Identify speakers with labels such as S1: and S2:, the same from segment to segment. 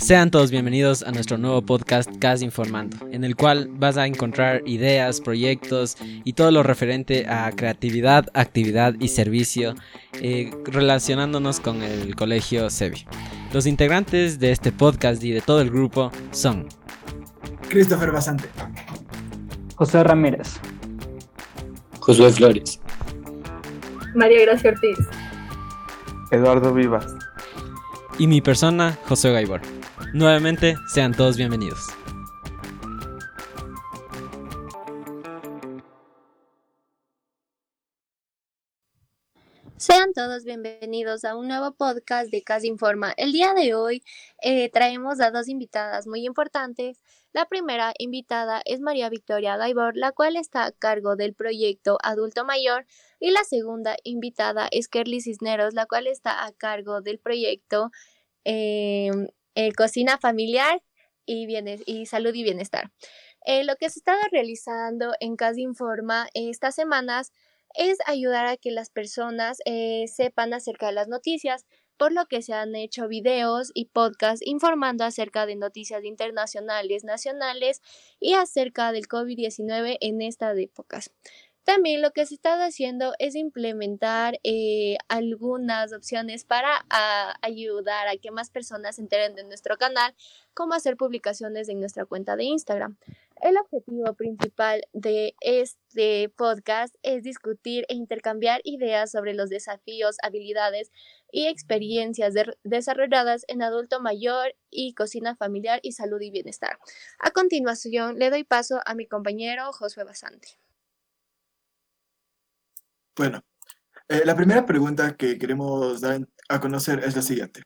S1: Sean todos bienvenidos a nuestro nuevo podcast CAS Informando, en el cual vas a encontrar ideas, proyectos y todo lo referente a creatividad, actividad y servicio eh, relacionándonos con el colegio SEBI. Los integrantes de este podcast y de todo el grupo son
S2: Christopher Basante,
S3: José Ramírez,
S4: Josué Flores,
S5: María Gracia Ortiz,
S6: Eduardo Vivas.
S1: Y mi persona, José Gaibor. Nuevamente, sean todos bienvenidos.
S7: Sean todos bienvenidos a un nuevo podcast de Casa Informa. El día de hoy eh, traemos a dos invitadas muy importantes. La primera invitada es María Victoria Gaibor, la cual está a cargo del proyecto Adulto Mayor, y la segunda invitada es Kerly Cisneros, la cual está a cargo del proyecto em, eh, Cocina Familiar y, y Salud y Bienestar. Eh, lo que se está realizando en Casa Informa estas semanas es ayudar a que las personas eh, sepan acerca de las noticias, por lo que se han hecho videos y podcasts informando acerca de noticias internacionales, nacionales y acerca del COVID-19 en estas épocas. También lo que se está haciendo es implementar eh, algunas opciones para ah, ayudar a que más personas se enteren de nuestro canal, como hacer publicaciones en nuestra cuenta de Instagram. El objetivo principal de este podcast es discutir e intercambiar ideas sobre los desafíos, habilidades y experiencias desarrolladas en adulto mayor y cocina familiar y salud y bienestar. A continuación, le doy paso a mi compañero Josué Basante.
S2: Bueno, eh, la primera pregunta que queremos dar a conocer es la siguiente.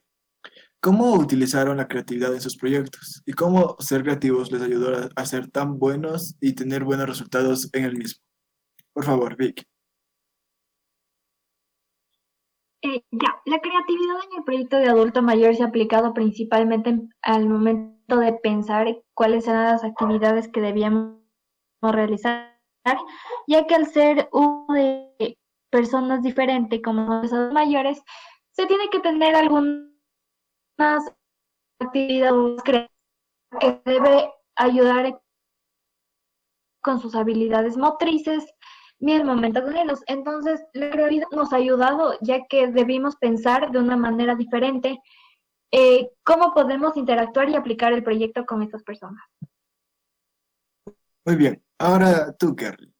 S2: ¿Cómo utilizaron la creatividad en sus proyectos? ¿Y cómo ser creativos les ayudó a, ser tan buenos y tener buenos resultados en el mismo? Por favor, Vic.
S5: Eh, ya, la creatividad en el proyecto de adulto mayor se ha aplicado principalmente al momento de pensar cuáles eran las actividades que debíamos realizar, ya que al ser uno de personas diferentes como los mayores, se tiene que tener algunas actividades que debe ayudar con sus habilidades motrices ni el momento con ellos. Entonces, la creatividad nos ha ayudado ya que debimos pensar de una manera diferente eh, cómo podemos interactuar y aplicar el proyecto con estas personas.
S2: Muy bien, ahora tú, Carly.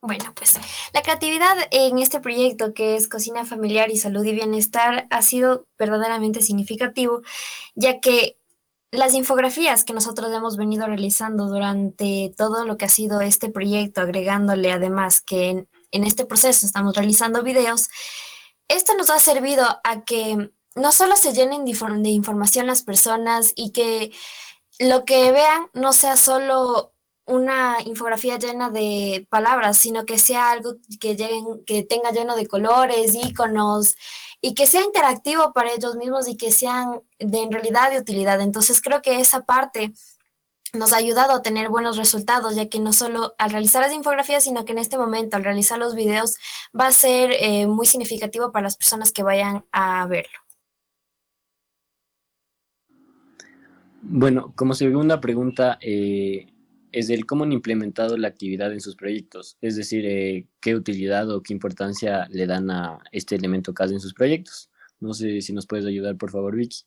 S8: Bueno, pues la creatividad en este proyecto que es Cocina Familiar y Salud y Bienestar ha sido verdaderamente significativo, ya que las infografías que nosotros hemos venido realizando durante todo lo que ha sido este proyecto, agregándole además que en, este proceso estamos realizando videos, esto nos ha servido a que no solo se llenen de información las personas y que lo que vean no sea solo una infografía llena de palabras, sino que sea algo que, que tenga lleno de colores, iconos y que sea interactivo para ellos mismos y que sean de en realidad de utilidad. Entonces creo que esa parte nos ha ayudado a tener buenos resultados, ya que no solo al realizar las infografías, sino que en este momento al realizar los videos va a ser eh, muy significativo para las personas que vayan a verlo.
S4: Bueno, como segunda pregunta, eh, es el cómo han implementado la actividad en sus proyectos, es decir, eh, qué utilidad o qué importancia le dan a este elemento CAS en sus proyectos. No sé si nos puedes ayudar, por favor, Vicky.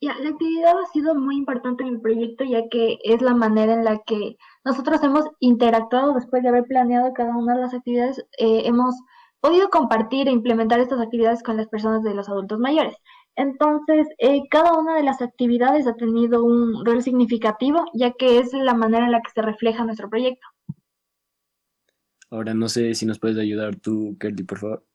S5: La actividad ha sido muy importante en el proyecto ya que es la manera en la que nosotros hemos interactuado después de haber planeado cada una de las actividades, eh, hemos podido compartir e implementar estas actividades con las personas de los adultos mayores. Entonces, eh, cada una de las actividades ha tenido un rol significativo, ya que es la manera en la que se refleja nuestro proyecto.
S4: Ahora no sé si nos puedes ayudar tú, Kelly, por favor.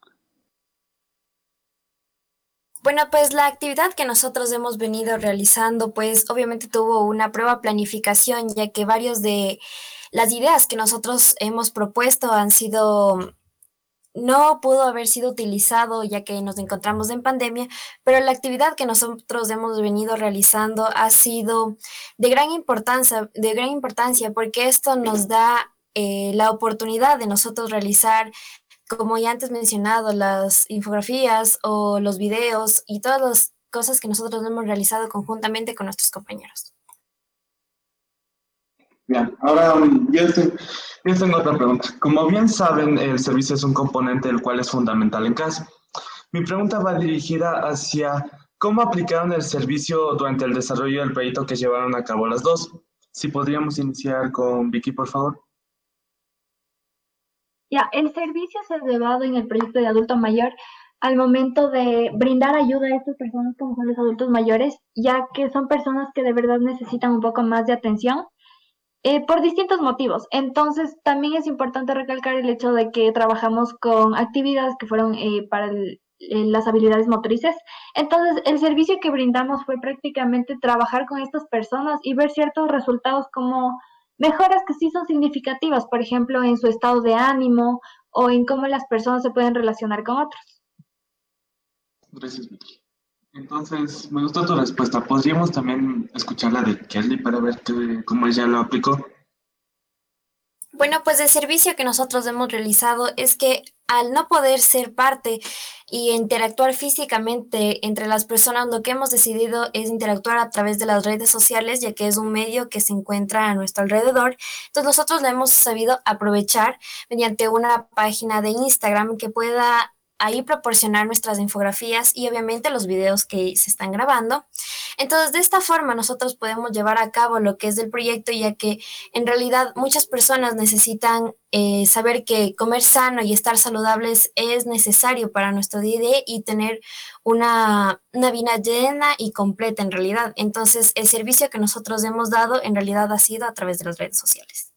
S8: Bueno, pues la actividad que nosotros hemos venido realizando, pues obviamente tuvo una prueba planificación, ya que varios de las ideas que nosotros hemos propuesto han sido no pudo haber sido utilizado ya que nos encontramos en pandemia, pero la actividad que nosotros hemos venido realizando ha sido de gran importancia, de gran importancia porque esto nos da eh, la oportunidad de nosotros realizar como ya antes mencionado, las infografías o los videos y todas las cosas que nosotros hemos realizado conjuntamente con nuestros compañeros.
S6: Bien, ahora um, yo, tengo otra pregunta. Como bien saben, el servicio es un componente del cual es fundamental en casa. Mi pregunta va dirigida hacia cómo aplicaron el servicio durante el desarrollo del proyecto que llevaron a cabo las dos. Si podríamos iniciar con Vicky, por favor.
S5: Ya, el servicio se ha llevado en el proyecto de adulto mayor al momento de brindar ayuda a estas personas como son los adultos mayores, ya que son personas que de verdad necesitan un poco más de atención eh, por distintos motivos. Entonces, también es importante recalcar el hecho de que trabajamos con actividades que fueron eh, para las habilidades motrices. Entonces, el servicio que brindamos fue prácticamente trabajar con estas personas y ver ciertos resultados como mejoras que sí son significativas, por ejemplo, en su estado de ánimo o en cómo las personas se pueden relacionar con otros.
S6: Gracias. Entonces, me gustó tu respuesta. ¿Podríamos también escuchar la de Kelly para ver cómo ella lo aplicó?
S8: Bueno, pues el servicio que nosotros hemos realizado es que al no poder ser parte y interactuar físicamente entre las personas, lo que hemos decidido es interactuar a través de las redes sociales, ya que es un medio que se encuentra a nuestro alrededor. Entonces nosotros lo hemos sabido aprovechar mediante una página de Instagram que pueda ahí proporcionar nuestras infografías y obviamente los videos que se están grabando. Entonces, de esta forma nosotros podemos llevar a cabo lo que es el proyecto, ya que en realidad muchas personas necesitan eh, saber que comer sano y estar saludables es necesario para nuestro día a día y tener una, una vida llena y completa en realidad. Entonces, el servicio que nosotros hemos dado en realidad ha sido a través de las redes sociales.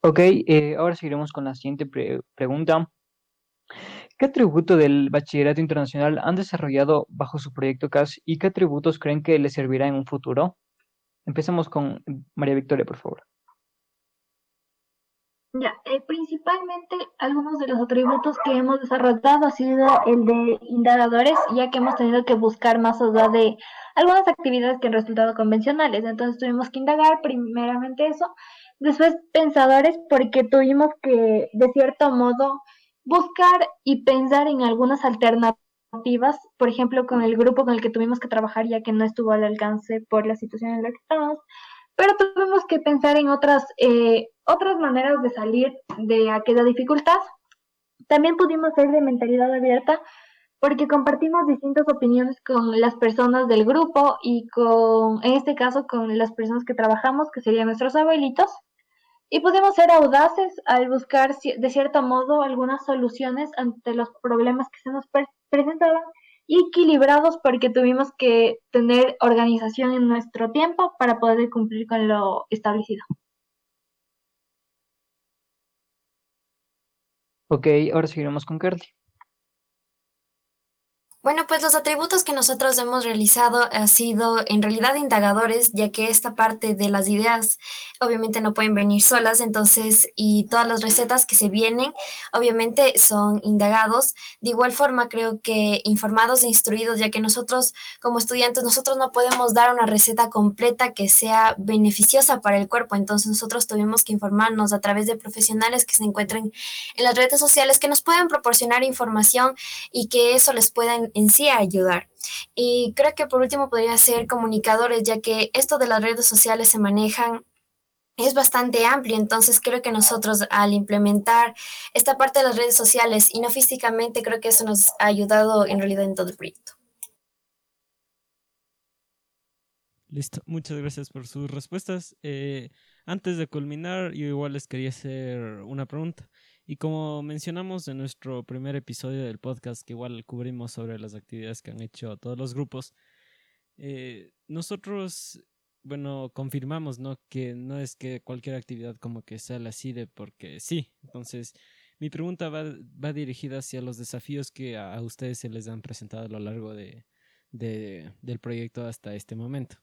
S3: Ok, eh, ahora seguiremos con la siguiente pregunta. ¿Qué atributo del bachillerato internacional han desarrollado bajo su proyecto CAS y qué atributos creen que les servirá en un futuro? Empecemos con María Victoria, por favor.
S5: Ya, eh, principalmente algunos de los atributos que hemos desarrollado ha sido el de indagadores, ya que hemos tenido que buscar más allá de algunas actividades que han resultado convencionales. Entonces tuvimos que indagar primeramente eso Después pensadores porque tuvimos que, de cierto modo, buscar y pensar en algunas alternativas, por ejemplo, con el grupo con el que tuvimos que trabajar ya que no estuvo al alcance por la situación en la que estábamos, pero tuvimos que pensar en otras, eh, otras maneras de salir de aquella dificultad. También pudimos ser de mentalidad abierta porque compartimos distintas opiniones con las personas del grupo y con, en este caso, con las personas que trabajamos, que serían nuestros abuelitos. Y pudimos ser audaces al buscar, de cierto modo, algunas soluciones ante los problemas que se nos presentaban y equilibrados porque tuvimos que tener organización en nuestro tiempo para poder cumplir con lo establecido.
S3: Ok, ahora seguiremos con Carly.
S8: Bueno, pues los atributos que nosotros hemos realizado han sido en realidad indagadores, ya que esta parte de las ideas obviamente no pueden venir solas, entonces, y todas las recetas que se vienen, obviamente son indagados. De igual forma, creo que informados e instruidos, ya que nosotros como estudiantes, nosotros no podemos dar una receta completa que sea beneficiosa para el cuerpo, entonces nosotros tuvimos que informarnos a través de profesionales que se encuentren en las redes sociales, que nos puedan proporcionar información y que eso les pueda en sí ayudar. Y creo que por último podría ser comunicadores, ya que esto de las redes sociales se manejan es bastante amplio, entonces creo que nosotros al implementar esta parte de las redes sociales y no físicamente, creo que eso nos ha ayudado en realidad en todo el proyecto.
S1: Listo, muchas gracias por sus respuestas. Eh, antes de culminar, yo igual les quería hacer una pregunta. Y como mencionamos en nuestro primer episodio del podcast, que igual cubrimos sobre las actividades que han hecho todos los grupos, eh, nosotros, bueno, confirmamos, ¿no? Que no es que cualquier actividad como que sea la CIDE porque sí. Entonces, mi pregunta va, va dirigida hacia los desafíos que a, ustedes se les han presentado a lo largo de, de, del proyecto hasta este momento.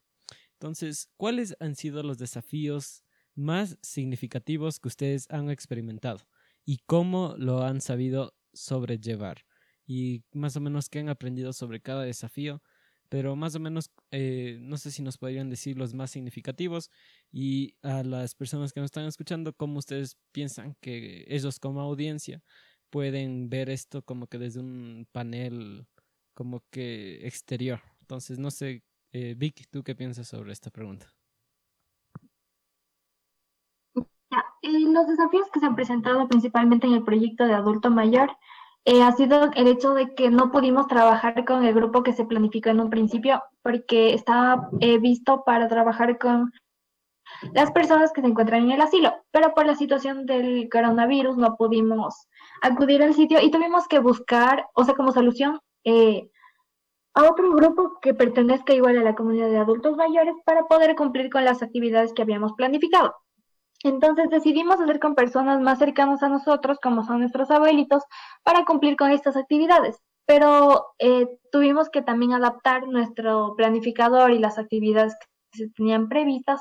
S1: Entonces, ¿cuáles han sido los desafíos más significativos que ustedes han experimentado? Y cómo lo han sabido sobrellevar y más o menos qué han aprendido sobre cada desafío pero más o menos eh, no sé si nos podrían decir los más significativos y a las personas que nos están escuchando, cómo ustedes piensan que ellos como audiencia pueden ver esto como que desde un panel como que exterior. Entonces, no sé, eh, Vic, ¿tú qué piensas sobre esta pregunta?
S5: Los desafíos que se han presentado principalmente en el proyecto de adulto mayor eh, ha sido el hecho de que no pudimos trabajar con el grupo que se planificó en un principio porque estaba eh, visto para trabajar con las personas que se encuentran en el asilo, pero por la situación del coronavirus no pudimos acudir al sitio y tuvimos que buscar, o sea, como solución, eh, a otro grupo que pertenezca igual a la comunidad de adultos mayores para poder cumplir con las actividades que habíamos planificado. Entonces decidimos hacer con personas más cercanas a nosotros, como son nuestros abuelitos, para cumplir con estas actividades. Pero eh, tuvimos que también adaptar nuestro planificador y las actividades que se tenían previstas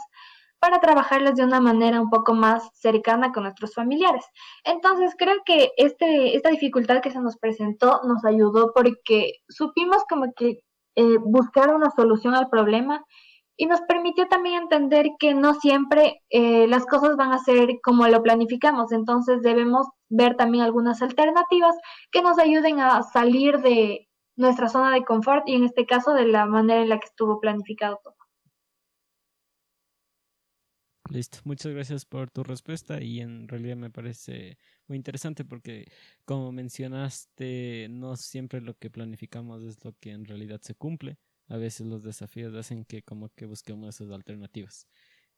S5: para trabajarlas de una manera un poco más cercana con nuestros familiares. Entonces creo que este, esta dificultad que se nos presentó nos ayudó porque supimos como que eh, buscar una solución al problema y nos permitió también entender que no siempre eh, las cosas van a ser como lo planificamos, entonces debemos ver también algunas alternativas que nos ayuden a salir de nuestra zona de confort y en este caso de la manera en la que estuvo planificado todo.
S1: Listo, muchas gracias por tu respuesta y en realidad me parece muy interesante porque como mencionaste, no siempre lo que planificamos es lo que en realidad se cumple a veces los desafíos hacen que como que busquemos esas alternativas.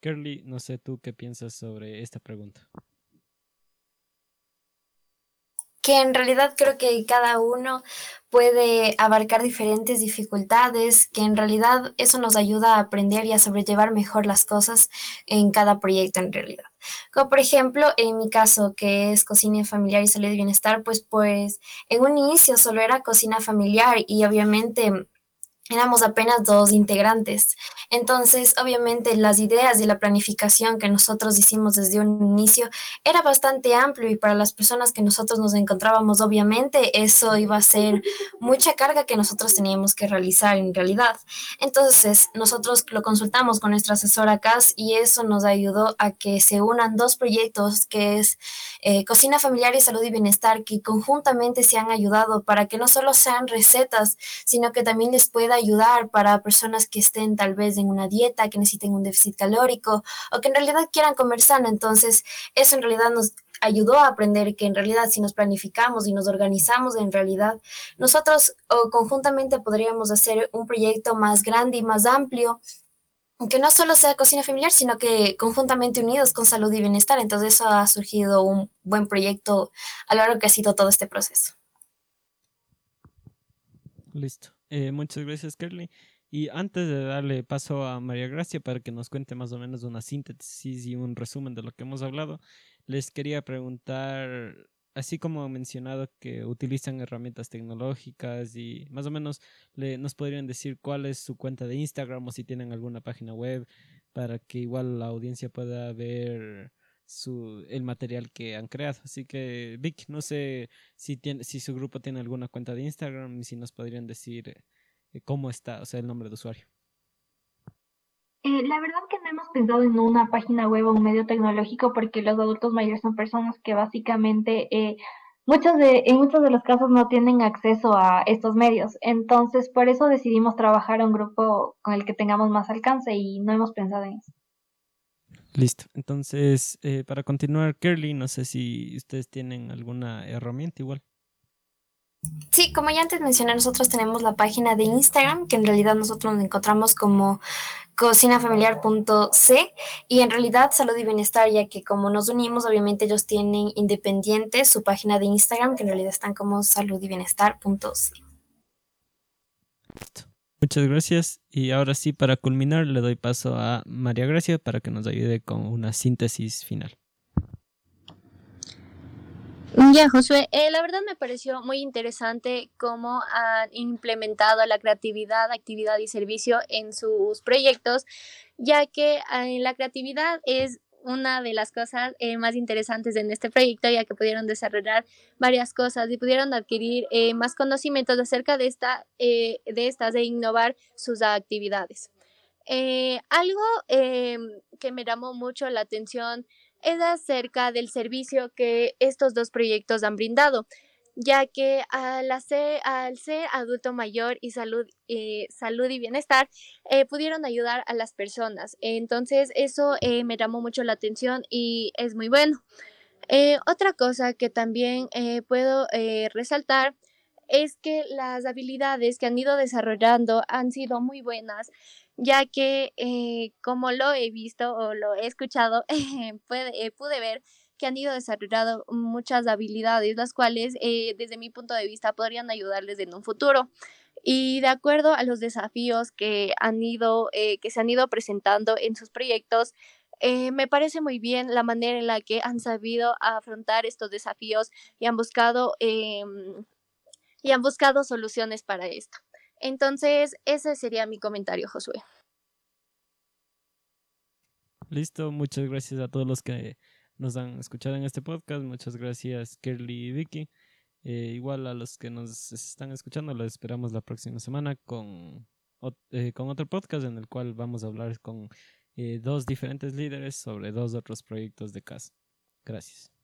S1: Curly, no sé tú qué piensas sobre esta pregunta.
S8: que en realidad creo que cada uno puede abarcar diferentes dificultades, que en realidad eso nos ayuda a aprender y a sobrellevar mejor las cosas en cada proyecto en realidad. Como por ejemplo, en mi caso, que es cocina familiar y salud y bienestar, pues pues en un inicio solo era cocina familiar y obviamente éramos apenas dos integrantes. Entonces, obviamente, las ideas y la planificación que nosotros hicimos desde un inicio era bastante amplio y para las personas que nosotros nos encontrábamos, obviamente, eso iba a ser mucha carga que nosotros teníamos que realizar en realidad. Entonces, nosotros lo consultamos con nuestra asesora CAS y eso nos ayudó a que se unan dos proyectos que es eh, Cocina Familiar y Salud y Bienestar, que conjuntamente se han ayudado para que no solo sean recetas, sino que también les pueda ayudar para personas que estén tal vez en una dieta, que necesiten un déficit calórico o que en realidad quieran comer sano. Entonces, eso en realidad nos ayudó a aprender que en realidad si nos planificamos y nos organizamos en realidad, nosotros o conjuntamente podríamos hacer un proyecto más grande y más amplio que no solo sea cocina familiar, sino que conjuntamente unidos con salud y bienestar. Entonces eso ha surgido un buen proyecto a lo largo que ha sido todo este proceso.
S1: Listo. Eh, muchas gracias, Kerly. Y antes de darle paso a María Gracia para que nos cuente más o menos una síntesis y un resumen de lo que hemos hablado, les quería preguntar, así como ha mencionado que utilizan herramientas tecnológicas y más o menos le, nos podrían decir cuál es su cuenta de Instagram o si tienen alguna página web para que igual la audiencia pueda ver el material que han creado. Así que, Vic, no sé si, tiene, si su grupo tiene alguna cuenta de Instagram y si nos podrían decir eh, cómo está, o sea, el nombre de usuario.
S5: Eh, la verdad que no hemos pensado en una página web o un medio tecnológico porque los adultos mayores son personas que básicamente eh, muchos de, en muchos de los casos no tienen acceso a estos medios. Entonces, por eso decidimos trabajar un grupo con el que tengamos más alcance y no hemos pensado en eso.
S1: Listo. Entonces, eh, para continuar, Kerly, no sé si ustedes tienen alguna herramienta igual.
S8: Sí, como ya antes mencioné, nosotros tenemos la página de Instagram, que en realidad nosotros nos encontramos como cocinafamiliar.c y en realidad salud y bienestar, ya que como nos unimos, obviamente ellos tienen independiente su página de Instagram, que en realidad están como salud y bienestar.c.
S1: Muchas gracias. Y ahora sí, para culminar, le doy paso a María Gracia para que nos ayude con una síntesis final.
S7: Ya, Josué, eh, la verdad me pareció muy interesante cómo han implementado la creatividad, actividad y servicio en sus proyectos, ya que eh, la creatividad es una de las cosas eh, más interesantes en este proyecto, ya que pudieron desarrollar varias cosas y pudieron adquirir eh, más conocimientos acerca de, esta, de estas e innovar sus actividades. algo que me llamó mucho la atención es acerca del servicio que estos dos proyectos han brindado ya que al, hacer, al ser adulto mayor y salud, eh, salud y bienestar, eh, pudieron ayudar a las personas. Entonces, eso eh, me llamó mucho la atención y es muy bueno. otra cosa que también puedo resaltar es que las habilidades que han ido desarrollando han sido muy buenas, ya que como lo he visto o lo he escuchado, pude ver que han ido desarrollando muchas habilidades, las cuales eh, desde mi punto de vista podrían ayudarles en un futuro. Y de acuerdo a los desafíos que han ido, eh, que se han ido presentando en sus proyectos, eh, me parece muy bien la manera en la que han sabido afrontar estos desafíos y han buscado em, y han buscado soluciones para esto. Entonces, ese sería mi comentario, Josué.
S1: Listo, muchas gracias a todos los que nos han escuchado en este podcast. Muchas gracias, Kerly y Vicky. Eh, igual a los que nos están escuchando, los esperamos la próxima semana con, eh, con otro podcast en el cual vamos a hablar con eh, dos diferentes líderes sobre dos otros proyectos de casa. Gracias.